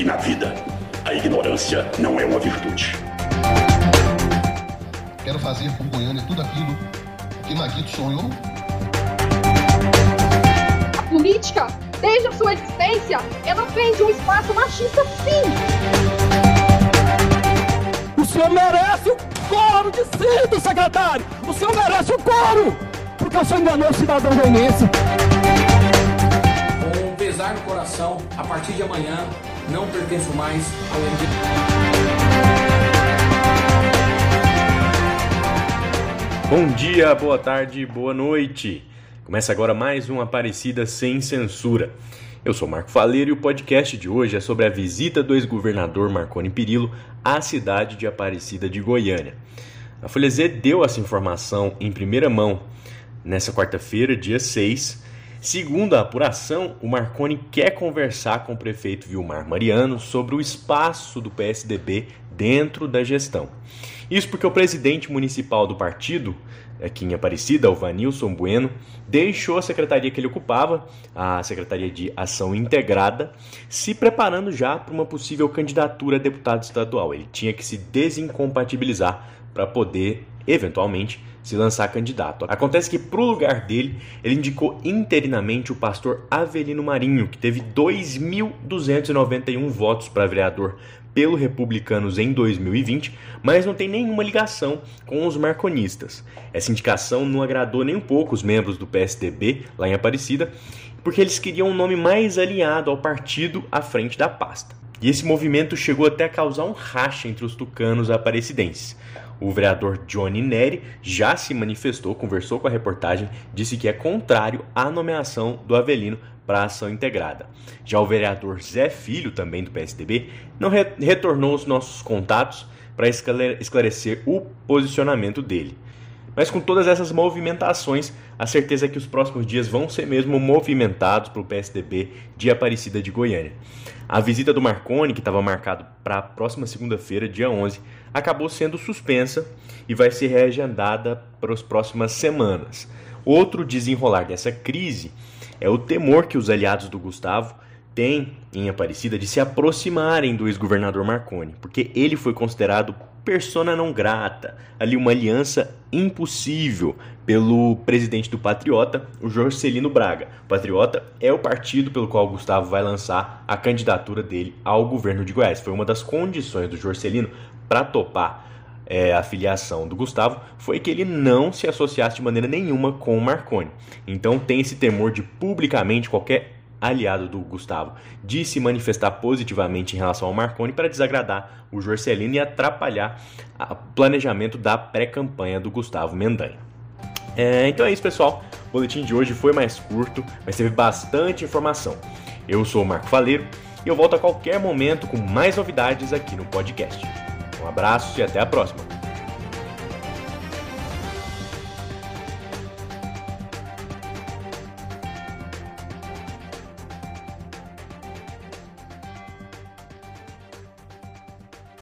E na vida, a ignorância não é uma virtude. Quero fazer por Goiânia tudo aquilo que Maguito sonhou. A política, desde a sua existência, ela prende um espaço machista sim. O senhor merece o coro de cinto, secretário! O senhor merece o coro! Porque o senhor enganou o cidadão goianense. Pesar no coração, a partir de amanhã, não pertenço mais ao MDB. Bom dia, boa tarde, boa noite. Começa agora mais um Aparecida Sem Censura. Eu sou Marco Faleiro e o podcast de hoje é sobre a visita do ex-governador Marconi Perillo à cidade de Aparecida de Goiânia. A Folha Z deu essa informação em primeira mão nessa quarta-feira, dia 6. Segundo a apuração, o Marconi quer conversar com o prefeito Vilmar Mariano sobre o espaço do PSDB dentro da gestão. Isso porque o presidente municipal do partido, aqui em Aparecida, o Vanilson Bueno, deixou a secretaria que ele ocupava, a Secretaria de Ação Integrada, se preparando já para uma possível candidatura a deputado estadual. Ele tinha que se desincompatibilizar para poder, eventualmente, se lançar candidato. Acontece que, para o lugar dele, ele indicou interinamente o pastor Avelino Marinho, que teve 2.291 votos para vereador pelo Republicanos em 2020, mas não tem nenhuma ligação com os marconistas. Essa indicação não agradou nem um pouco os membros do PSDB lá em Aparecida, porque eles queriam um nome mais alinhado ao partido à frente da pasta. E esse movimento chegou até a causar um racha entre os tucanos aparecidenses. O vereador Johnny Neri já se manifestou, conversou com a reportagem, disse que é contrário à nomeação do Avelino para a ação integrada. Já o vereador Zé Filho, também do PSDB, não re retornou os nossos contatos para esclarecer o posicionamento dele. Mas com todas essas movimentações, a certeza é que os próximos dias vão ser mesmo movimentados para o PSDB de Aparecida de Goiânia. A visita do Marconi, que estava marcado para a próxima segunda-feira, dia 11, acabou sendo suspensa e vai ser reagendada para as próximas semanas. Outro desenrolar dessa crise é o temor que os aliados do Gustavo têm em Aparecida de se aproximarem do ex-governador Marconi, porque ele foi considerado persona não grata, ali uma aliança impossível pelo presidente do Patriota, o Jorcelino Braga. O Patriota é o partido pelo qual Gustavo vai lançar a candidatura dele ao governo de Goiás. Foi uma das condições do Jorcelino para topar é, a filiação do Gustavo foi que ele não se associasse de maneira nenhuma com o Marconi. Então tem esse temor de publicamente qualquer aliado do Gustavo, de se manifestar positivamente em relação ao Marconi para desagradar o Jorcelino e atrapalhar o planejamento da pré-campanha do Gustavo Mendanha. É, então é isso, pessoal. O boletim de hoje foi mais curto, mas teve bastante informação. Eu sou o Marco Faleiro e eu volto a qualquer momento com mais novidades aqui no podcast. Um abraço e até a próxima!